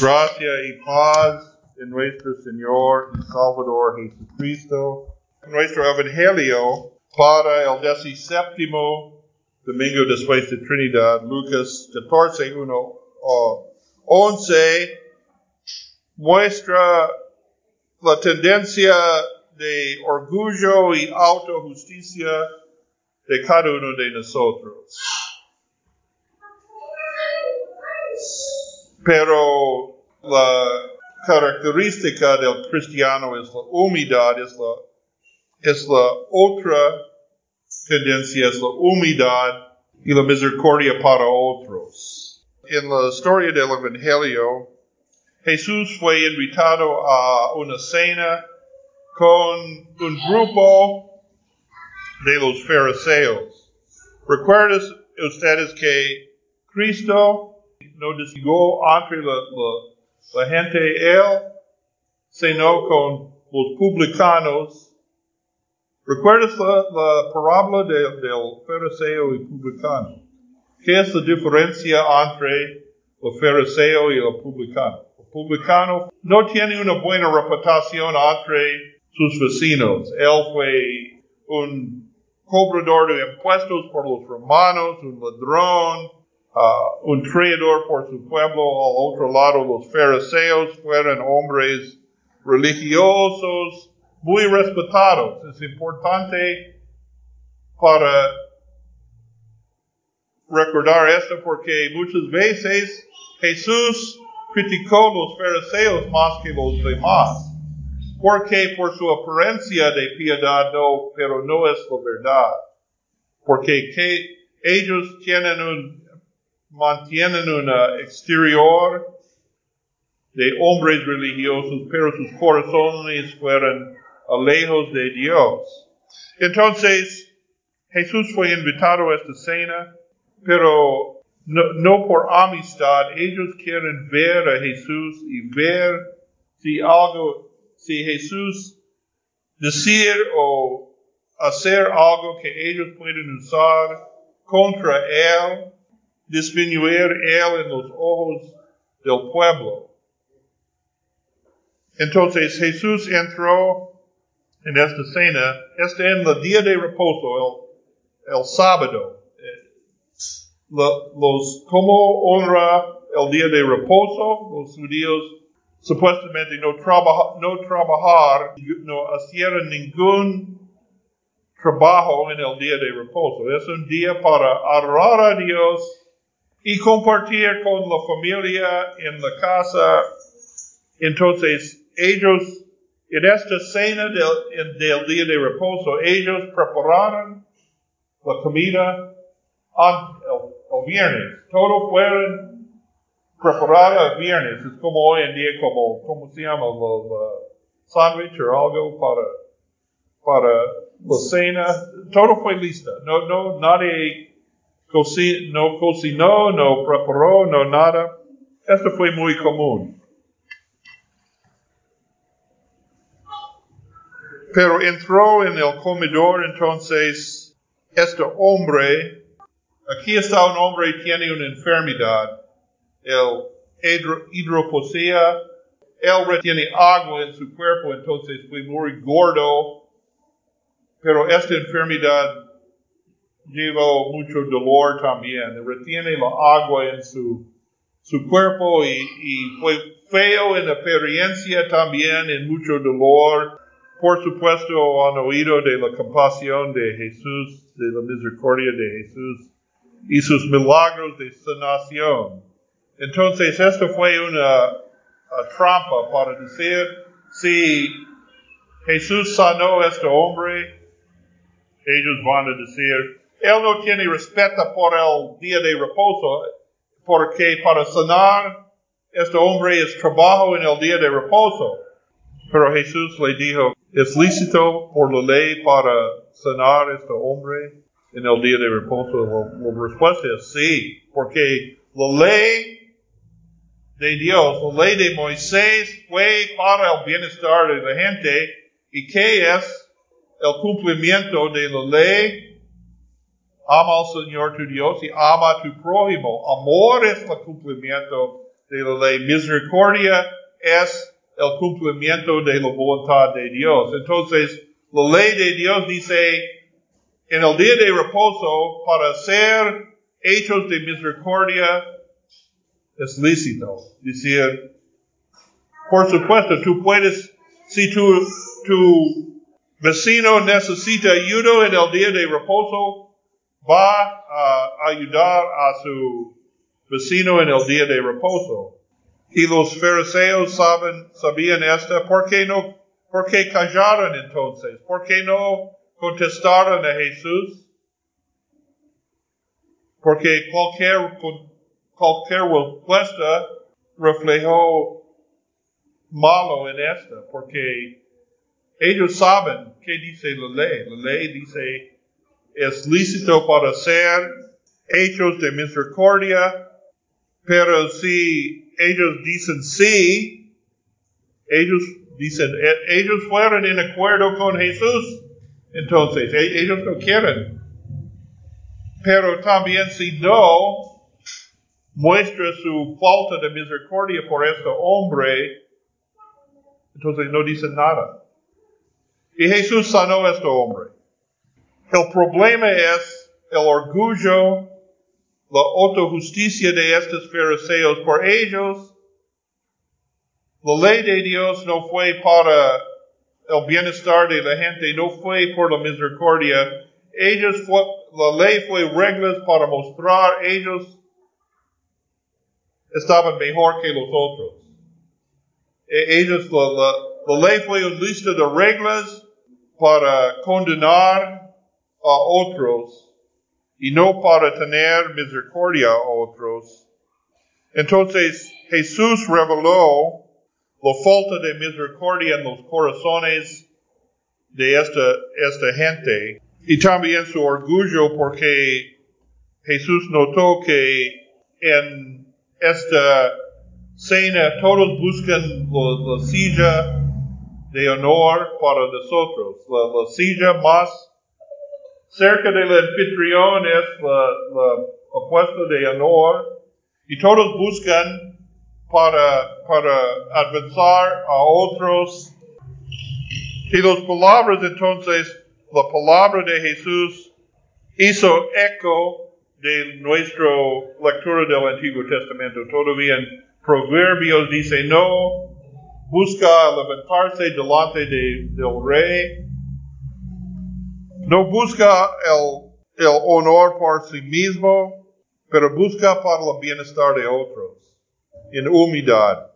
Gracia y paz en nuestro Señor y Salvador Jesucristo. Nuestro Evangelio para el 17 domingo después de Trinidad, Lucas 14, 1 o 11, muestra la tendencia de orgullo y autojusticia de cada uno de nosotros. Pero la característica del cristiano es la humildad, es la, es la otra tendencia, es la humildad y la misericordia para otros. En la historia del Evangelio, Jesús fue invitado a una cena con un grupo de los fariseos. ¿Recuerdan ustedes que Cristo no distinguió entre la, la, la, gente él, sino con los publicanos. ¿Recuerdas la, la parábola de, del fariseo y publicano? ¿Qué es la diferencia entre el fariseo y el publicano? El publicano no tiene una buena reputación entre sus vecinos. Él fue un cobrador de impuestos por los romanos, un ladrón, uh, un traidor por su pueblo. Al otro lado, los fariseos fueron hombres religiosos muy respetados. Es importante para recordar esto porque muchas veces Jesús criticó los fariseos más que los demás. Porque por su apariencia de piedad no, pero no es la verdad. Porque que ellos tienen un, mantienen un exterior de hombres religiosos, pero sus corazones fueron lejos de Dios. Entonces, Jesús fue invitado a esta cena, pero no, no, por amistad. Ellos quieren ver a Jesús y ver si algo, si Jesús decir o hacer algo que ellos pueden usar contra Él disminuir él en los ojos del pueblo. Entonces Jesús entró en esta cena, este en el día de reposo, el, el sábado. Los, ¿Cómo honra el día de reposo? Los judíos supuestamente no, trabaja, no trabajar, no hacían ningún trabajo en el día de reposo. Es un día para adorar a Dios y compartir con la familia en la casa. Entonces, ellos, en esta cena del, del día de reposo, ellos prepararon la comida el, el viernes. Todo fueron preparado el viernes. Es como hoy en día, como, ¿cómo se llama? El, sándwich o algo para, para la cena. Todo fue listo. No, no, nadie no cocinó, no preparó, no nada. Esto fue muy común. Pero entró en el comedor entonces este hombre, aquí está un hombre que tiene una enfermedad, el hidroposea, él retiene agua en su cuerpo, entonces fue muy gordo, pero esta enfermedad lleva mucho dolor también, retiene la agua en su, su cuerpo y, y fue feo en apariencia también, en mucho dolor. Por supuesto, han oído de la compasión de Jesús, de la misericordia de Jesús y sus milagros de sanación. Entonces, esto fue una, una trampa para decir, si Jesús sanó a este hombre, ellos van a decir, él no tiene respeto por el día de reposo, porque para sanar este hombre es trabajo en el día de reposo. Pero Jesús le dijo, ¿es lícito por la ley para sanar este hombre en el día de reposo? La, respuesta es sí, porque la ley de Dios, la ley de Moisés fue para el bienestar de la gente. ¿Y qué es el cumplimiento de la ley? Ama al Señor tu Dios y ama a tu prójimo. Amor es el cumplimiento de la ley. Misericordia es el cumplimiento de la voluntad de Dios. Entonces, la ley de Dios dice, en el día de reposo, para hacer hechos de misericordia, es lícito. Decir, por supuesto, tú puedes, si tu, tu vecino necesita ayuda en el día de reposo, va a ayudar a su vecino en el día de reposo. Y los fariseos saben, sabían esto, ¿por qué no, por qué callaron entonces? ¿Por qué no contestaron a Jesús? Porque cualquier, cualquier respuesta reflejó malo en esta, porque ellos saben qué dice la ley. La ley dice, es lícito para hacer hechos de misericordia, pero si ellos dicen sí, ellos dicen, e, ellos fueron en acuerdo con Jesús, entonces e, ellos no quieren. Pero también si no muestra su falta de misericordia por este hombre, entonces no dicen nada. Y Jesús sanó a este hombre. El problema es el orgullo, la autojusticia de estos fariseos. Por ellos, la ley de Dios no fue para el bienestar de la gente, no fue por la misericordia. Ellos fue, la ley fue reglas para mostrar ellos estaban mejor que los otros. E, ellos, la, la, la ley fue una lista de reglas para condenar a otros y no para tener misericordia a otros. Entonces Jesús reveló la falta de misericordia en los corazones de esta, esta gente y también su orgullo porque Jesús notó que en esta cena todos buscan la, la silla de honor para nosotros, la, la silla más cerca del anfitrión es la, puesto de honor y todos buscan para, para avanzar a otros. Y las palabras entonces, la palabra de Jesús hizo eco de nuestra lectura del Antiguo Testamento. Todavía en Proverbios dice, no busca levantarse delante de, del rey, no busca el, honor por sí mismo, pero busca para el bienestar de otros, en humildad.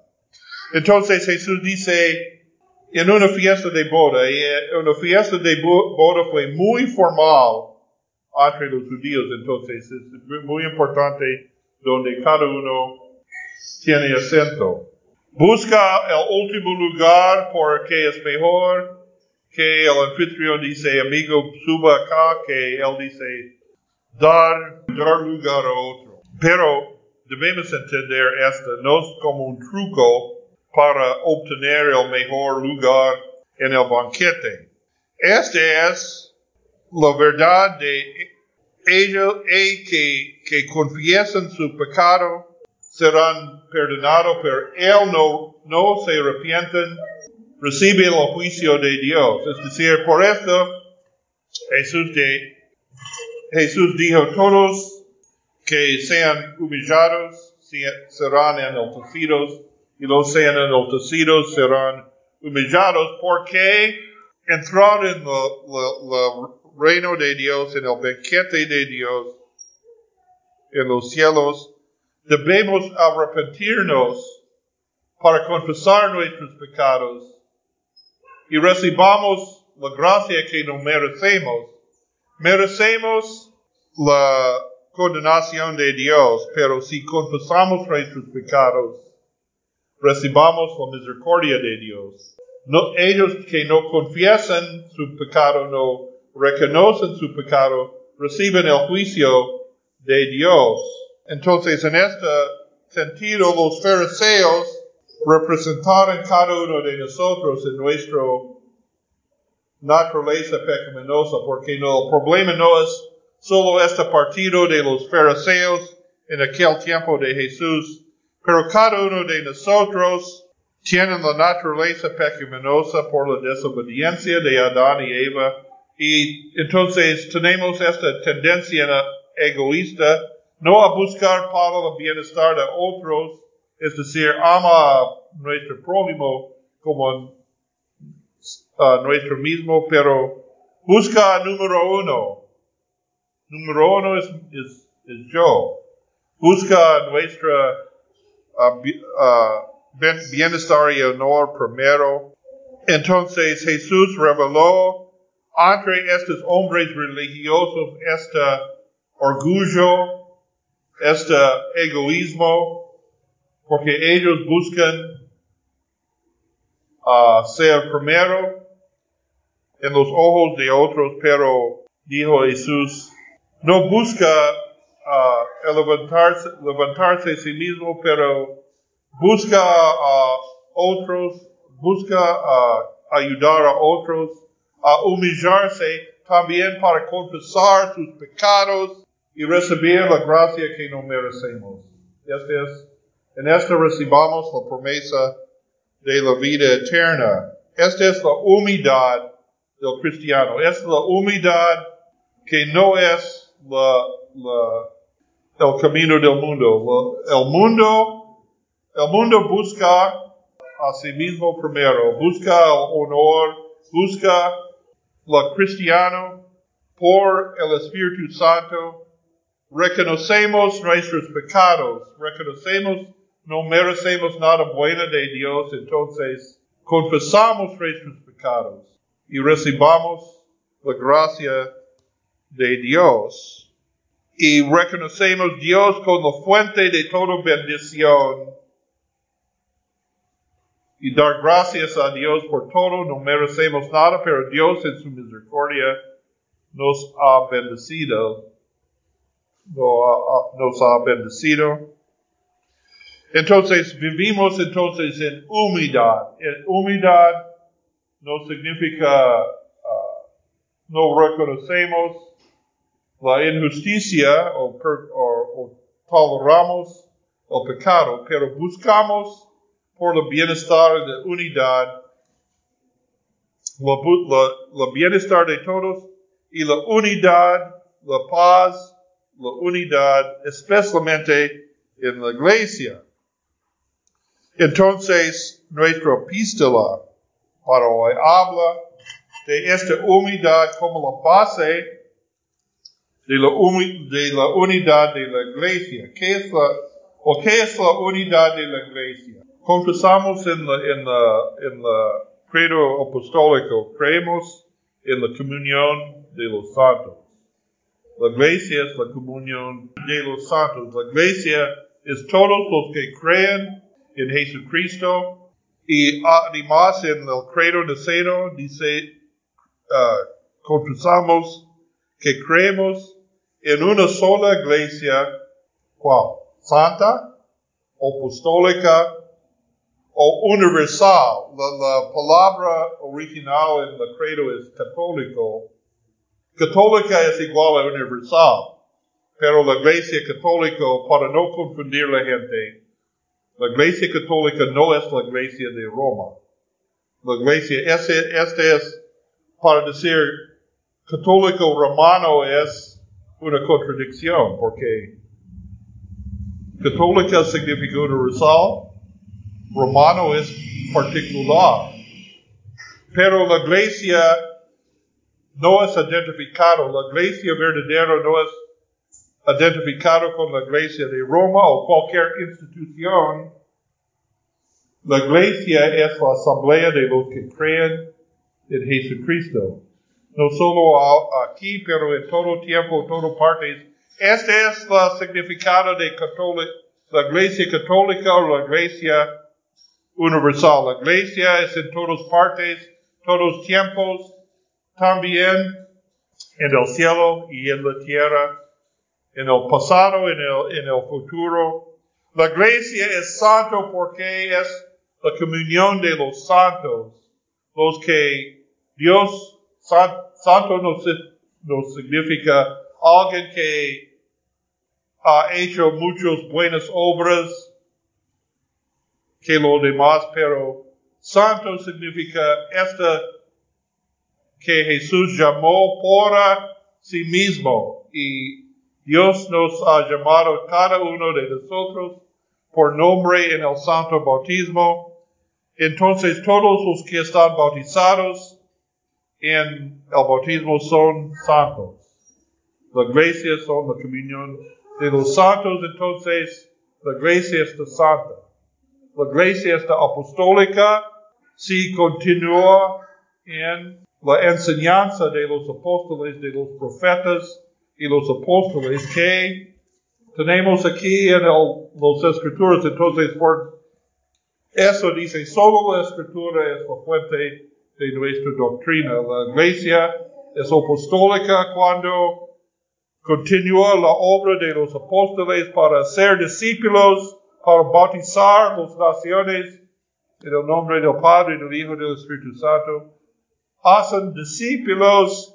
Entonces Jesús dice, en una fiesta de boda, y una fiesta de boda fue muy formal entre los judíos, entonces es muy importante donde cada uno tiene acento. Busca el último lugar porque es mejor que el anfitrión dice, amigo, suba acá, que él dice, dar, dar lugar a otro. Pero debemos entender esto no es como un truco para obtener el mejor lugar en el banquete. Esta es la verdad de ellos que, que confiesan su pecado serán perdonados, pero él no, no se arrepienten recibe el juicio de Dios. Es decir, por esto Jesús, de, Jesús dijo, todos que sean humillados serán enaltecidos y los sean enaltecidos serán humillados porque entrar en el reino de Dios, en el banquete de Dios, en los cielos, debemos arrepentirnos para confesar nuestros pecados y recibamos la gracia que no merecemos. Merecemos la condenación de Dios, pero si confesamos nuestros pecados, recibamos la misericordia de Dios. No, ellos que no confiesan su pecado, no reconocen su pecado, reciben el juicio de Dios. Entonces, en este sentido, los fariseos representar en cada uno de nosotros en nuestra naturaleza pecaminosa, porque no, el problema no es solo este partido de los fariseos en aquel tiempo de Jesús, Pero cada uno de nosotros tiene la naturaleza pecaminosa por la desobediencia de Adán y Eva y entonces tenemos esta tendencia egoísta no a buscar para el bienestar de otros, es decir, ama a nuestro prójimo como a nuestro mismo, pero busca número uno. Número uno es, es, es yo. Busca nuestra uh, uh, bienestar y honor primero. Entonces Jesús reveló entre estos hombres religiosos este orgullo, este egoísmo, porque ellos buscan uh, ser primero en los ojos de otros, pero dijo Jesús, no busca el levantarse, levantarse a sí mismo, pero busca a otros, busca ayudar a otros, a humillarse también para confesar sus pecados y recibir la gracia que no merecemos. Este es, en esto recibamos la promesa de la vida eterna. Esta es la humildad del cristiano. Es la humildad que no es la, el camino del mundo. el mundo, el mundo busca a sí mismo primero, busca el honor, busca lo cristiano por el Espíritu Santo reconocemos nuestros pecados, reconocemos no merecemos nada bueno de Dios, entonces confesamos nuestros pecados y recibamos la gracia de Dios. Y reconocemos Dios como fuente de toda bendición. Y dar gracias a Dios por todo, no merecemos nada, pero Dios en su misericordia nos ha bendecido nos ha bendecido. Entonces vivimos entonces en humildad. En humildad no significa uh, no reconocemos la injusticia o, o, toleramos el pecado, pero buscamos por el bienestar de unidad, el bienestar de todos y la unidad, la paz la unidad, especialmente en la iglesia. Entonces, nuestra epístola para hoy habla de esta humildad como la base de la, de la unidad de la iglesia. ¿Qué es la, o qué es la unidad de la iglesia? Confesamos en la, en la, en la credo apostólico, creemos en la comunión de los santos. La iglesia es la comunión de los santos. La iglesia es todos los que creen en Jesucristo y además en el credo niceno dice, uh, confesamos que creemos en una sola iglesia, ¿cuál? Santa, apostólica o universal. La, la palabra original en el credo es católico, Católica es igual a universal, pero la iglesia católica, para no confundir la gente, la iglesia católica no es la iglesia de Roma. La iglesia, este, este es, para decir católico romano es una contradicción, porque católica significa universal, romano es particular. Pero la iglesia no es identificado, la iglesia verdadera no es identificado con la iglesia de Roma o cualquier institución. La iglesia es la asamblea de los que creen en Jesucristo. No solo aquí, pero en todo tiempo, en todas partes. Este es el significado de la iglesia católica o la iglesia universal. La iglesia es en todas partes, todos tiempos, también en el cielo y en la tierra, en el pasado, en el, en el futuro. La iglesia es santo porque es la comunión de los santos, los que Dios, santo no, no significa alguien que ha hecho muchas buenas obras que lo demás, pero santo significa esta que Jesús llamó por sí mismo y Dios nos ha llamado cada uno de nosotros por nombre en el santo bautismo. Entonces todos los que están bautizados en el bautismo son santos. La iglesia son la comunión de los santos, entonces la iglesia está santa. La iglesia está apostólica si continúa en la enseñanza de los apóstoles, de los profetas y los apóstoles que tenemos aquí en el, las escrituras. Entonces, por eso dice, solo la escritura es la fuente de nuestra doctrina. La iglesia es apostólica cuando continúa la obra de los apóstoles para ser discípulos, para bautizar las naciones en el nombre del Padre, del Hijo y del Espíritu Santo. Hacen discípulos,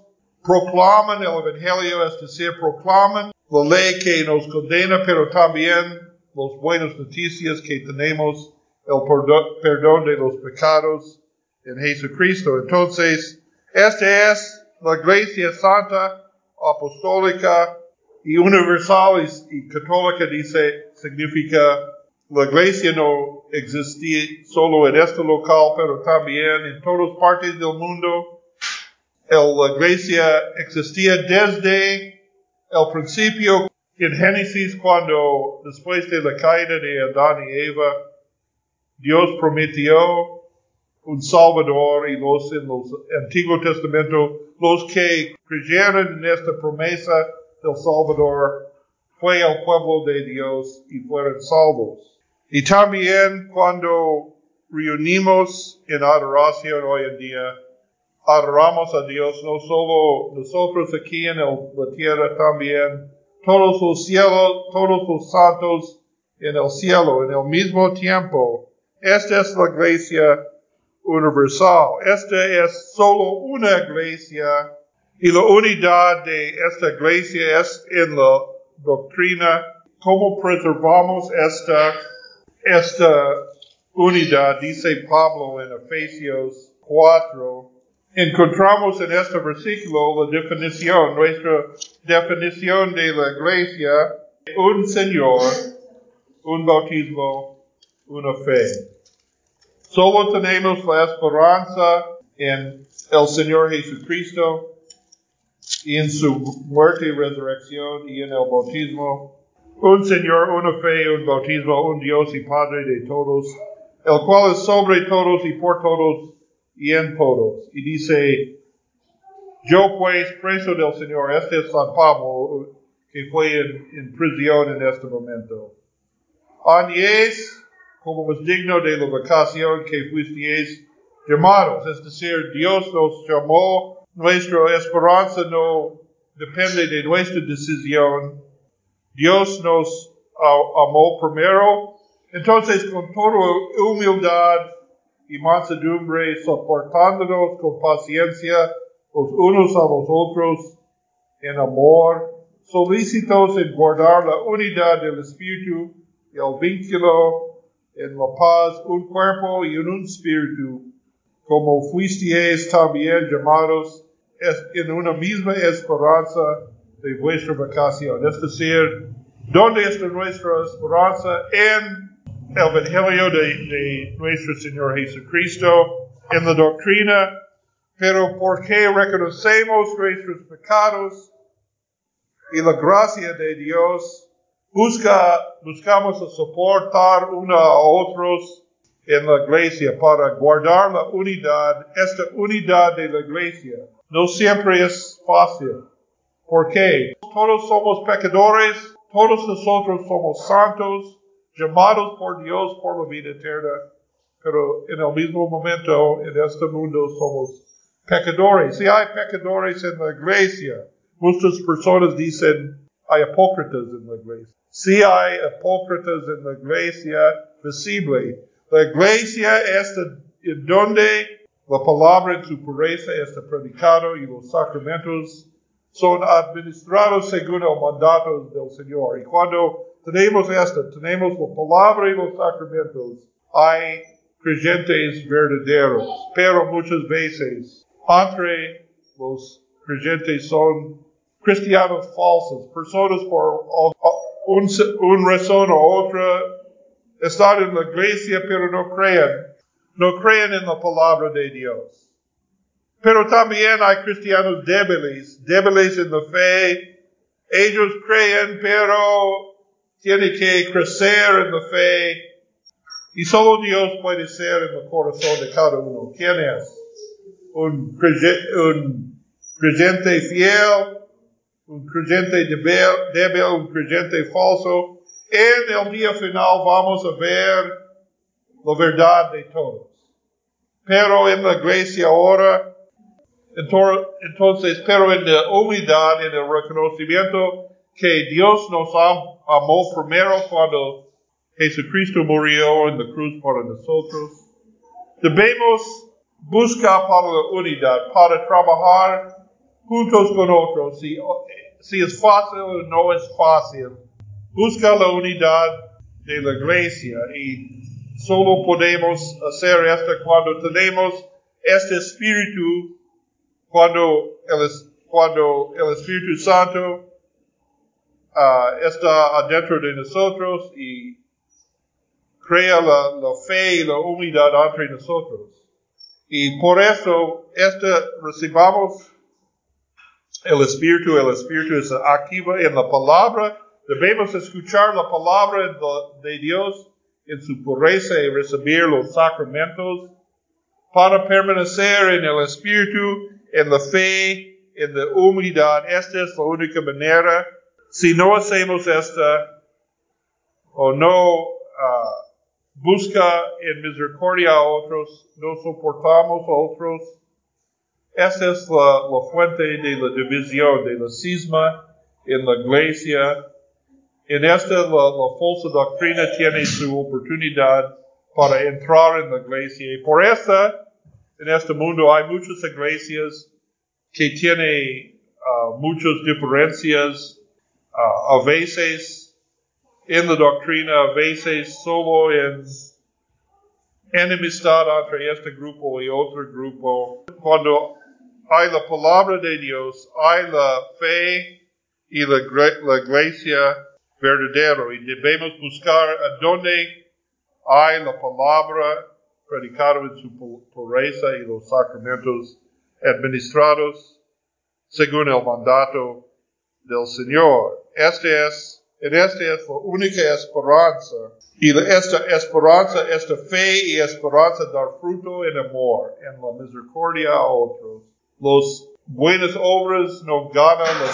proclaman el Evangelio, es decir, proclaman la ley que nos condena, pero también las buenas noticias que tenemos, el perdón de los pecados en Jesucristo. Entonces, esta es la iglesia santa, apostólica y universal y, católica, dice, significa la iglesia no existía solo en este local, pero también en todas partes del mundo. La iglesia existía desde el principio en Génesis cuando después de la caída de Adán y Eva, Dios prometió un Salvador y los en el Antiguo Testamento, los que creyeron en esta promesa del Salvador, fue el pueblo de Dios y fueron salvos. Y también cuando reunimos en adoración hoy en día, adoramos a Dios no solo nosotros aquí en la tierra, también todos los cielos, todos los santos en el cielo, en el mismo tiempo. Esta es la iglesia universal. Esta es solo una iglesia y la unidad de esta iglesia es en la doctrina. ¿Cómo preservamos esta, esta unidad? Dice Pablo en Efesios 4. Encontramos en este versículo la definición, nuestra definición de la iglesia, un Señor, un bautismo, una fe. Solo tenemos la esperanza en el Señor Jesucristo en su muerte y resurrección y en el bautismo. Un Señor, una fe, un bautismo, un Dios y Padre de todos, el cual es sobre todos y por todos y en todos. Y dice, yo pues preso del Señor, este es San Pablo, que fue en, en prisión en este momento. Añez como es digno de la vocación que fuisteis llamados. Es decir, Dios nos llamó, nuestra esperanza no depende de nuestra decisión. Dios nos amó primero. Entonces, con toda humildad y mansedumbre, soportándonos con paciencia los unos a los otros en amor, solícitos en guardar la unidad del Espíritu y el vínculo en la paz un cuerpo y un espíritu, como fuisteis también llamados en una misma esperanza de vuestra vocación. Es decir, ¿dónde está nuestra esperanza? En el Evangelio de, de nuestro Señor Jesucristo, en la doctrina, pero porque reconocemos nuestros pecados y la gracia de Dios, Busca, buscamos soportar uno a otros en la iglesia para guardar la unidad, esta unidad de la iglesia. No siempre es fácil. ¿Por qué? Todos somos pecadores, todos nosotros somos santos, llamados por Dios por la vida eterna, pero en el mismo momento en este mundo somos pecadores. Si hay pecadores en la iglesia, muchas personas dicen, hay apócritas en la iglesia. Si hay apócritas en la iglesia visible. La iglesia es en donde la palabra en su pureza está predicado y los sacramentos son administrados según el mandato del Señor. Y cuando tenemos esto, tenemos la palabra y los sacramentos hay creyentes verdaderos, pero muchas veces entre los creyentes son cristianos falsos, personas por un, un razón o otra están en la iglesia pero no creen, no creen en la palabra de Dios. Pero también hay cristianos débiles, débiles en la fe. Ellos creen, pero tienen que crecer en la fe. Y solo Dios puede ser en el corazón de cada uno. ¿Quién es? Un, un creyente fiel, un creyente débil, un creyente falso. En el día final vamos a ver la verdad de todos. Pero en la iglesia ahora, entonces, pero en la humildad, en el reconocimiento que Dios nos amó primero cuando Jesucristo murió en la cruz para nosotros, debemos buscar para la unidad, para trabajar juntos con otros. Si, si es fácil o no es fácil, busca la unidad de la iglesia y solo podemos hacer esto cuando tenemos este espíritu cuando el, cuando el Espíritu Santo uh, está adentro de nosotros y crea la, fe y la humildad entre nosotros. Y por eso, este, recibamos el Espíritu, el Espíritu es activo en la palabra, debemos escuchar la palabra de, de Dios en su pureza y recibir los sacramentos para permanecer en el Espíritu en la fe, en la humildad. Esta es la única manera. Si no hacemos esta, o no uh, busca en misericordia a otros, no soportamos a otros, esta es la, fuente de la división, de la cisma en la iglesia. En esta la, falsa doctrina tiene su oportunidad para entrar en la iglesia. Y por esta, en este mundo hay muchas iglesias que tienen uh, muchas diferencias, uh, a veces en la doctrina, a veces solo en enemistad entre este grupo y otro grupo. Cuando hay la palabra de Dios, hay la fe y la, la iglesia verdadera y debemos buscar a dónde hay la palabra predicado en su pureza y los sacramentos administrados según el mandato del Señor. Este es, en este es la única esperanza. Y esta esperanza, esta fe y esperanza dar fruto en amor, en la misericordia a otros. Los buenas obras no ganan la,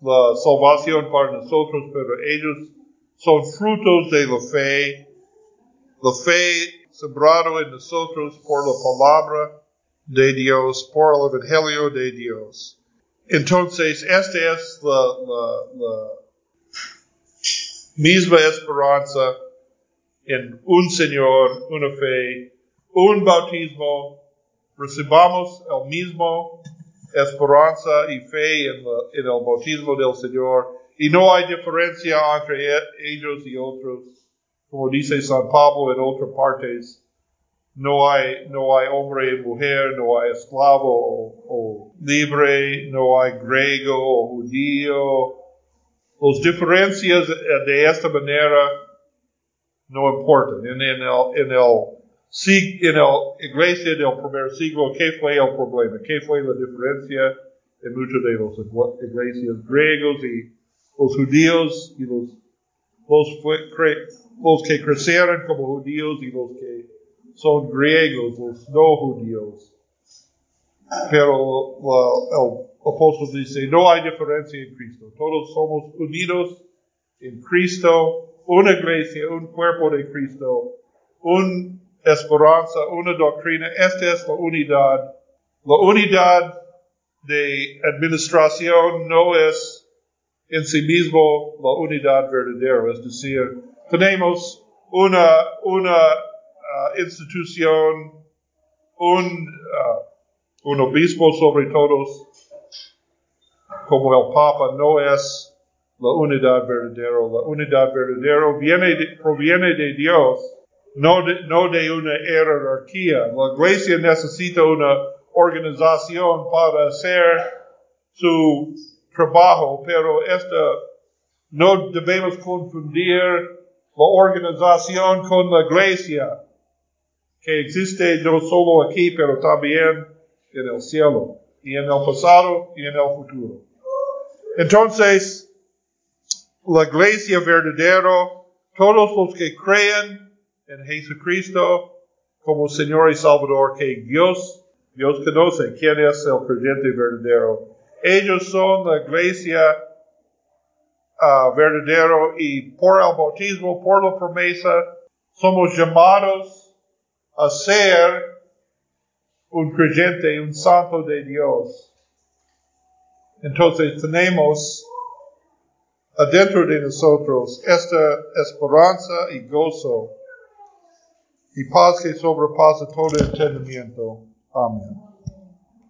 la salvación para nosotros, pero ellos son frutos de la fe. La fe sembrado en nosotros por la palabra de Dios, por el Evangelio de Dios. Entonces, esta es la, misma esperanza en un Señor, una fe, un bautismo, recibamos el mismo esperanza y fe en, en, el bautismo del Señor. Y no hay diferencia entre ellos y otros como dice San Pablo en otras partes, no hay, no hay hombre y mujer, no hay esclavo o, libre, no hay griego o judío. Las diferencias de esta manera no importan. En, en, el, en, el, en la iglesia del primer siglo, ¿qué fue el problema? ¿Qué fue la diferencia en muchas de las iglesias griegos y los judíos y los, los los que crecieron como judíos y los que son griegos, los no judíos. Pero el apóstol dice, no hay diferencia en Cristo. Todos somos unidos en Cristo, una iglesia, un cuerpo de Cristo, una esperanza, una doctrina. Esta es la unidad. La unidad de administración no es en sí mismo la unidad verdadera, es decir, tenemos una, una uh, institución, un, uh, un obispo sobre todos, como el Papa, no es la unidad verdadera. La unidad verdadera viene proviene de Dios no de, no de una jerarquía. La iglesia necesita una organización para hacer su trabajo, pero esta no debemos confundir la organización con la iglesia, que existe no solo aquí, pero también en el cielo, y en el pasado y en el futuro. Entonces, la iglesia verdadera, todos los que creen en Jesucristo como Señor y Salvador, que Dios, Dios conoce quién es el creyente verdadero. Ellos son la iglesia uh, verdadero y por el bautismo, por la promesa, somos llamados a ser un creyente, un santo de Dios. Entonces tenemos adentro de nosotros esta esperanza y gozo y paz que sobrepasa todo entendimiento. Amén.